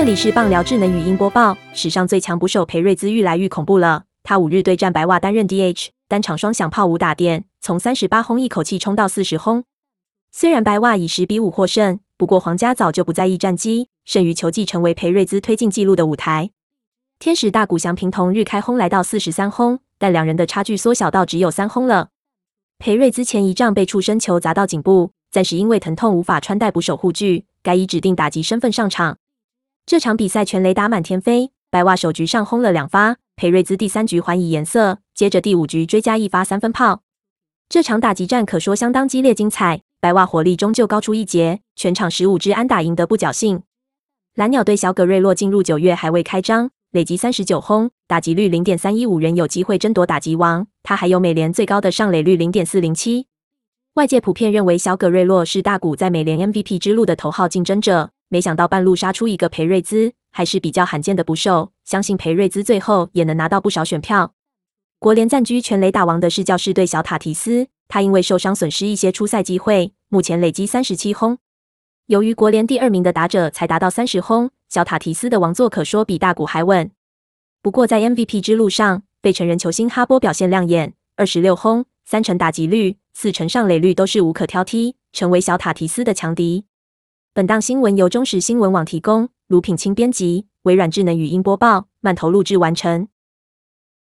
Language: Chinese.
这里是棒聊智能语音播报。史上最强捕手裴瑞兹愈来愈恐怖了。他五日对战白袜担任 DH，单场双响炮五打点，从三十八轰一口气冲到四十轰。虽然白袜以十比五获胜，不过皇家早就不在意战绩，剩余球技成为裴瑞兹推进纪录的舞台。天使大谷翔平同日开轰来到四十三轰，但两人的差距缩小到只有三轰了。裴瑞兹前一仗被触身球砸到颈部，暂时因为疼痛无法穿戴捕手护具，该以指定打击身份上场。这场比赛全雷打满天飞，白袜首局上轰了两发，裴瑞兹第三局还以颜色，接着第五局追加一发三分炮。这场打击战可说相当激烈精彩，白袜火力终究高出一截，全场十五支安打赢得不侥幸。蓝鸟队小葛瑞洛进入九月还未开张，累积三十九轰，打击率零点三一五，人有机会争夺打击王。他还有美联最高的上垒率零点四零七。外界普遍认为小葛瑞洛是大谷在美联 MVP 之路的头号竞争者。没想到半路杀出一个裴瑞兹，还是比较罕见的捕手。相信裴瑞兹最后也能拿到不少选票。国联暂居全垒打王的是教士队小塔提斯，他因为受伤损失一些出赛机会，目前累积三十七轰。由于国联第二名的打者才达到三十轰，小塔提斯的王座可说比大谷还稳。不过在 MVP 之路上，被成人球星哈波表现亮眼，二十六轰，三成打击率，四成上垒率都是无可挑剔，成为小塔提斯的强敌。本档新闻由中时新闻网提供，卢品清编辑，微软智能语音播报，慢投录制完成。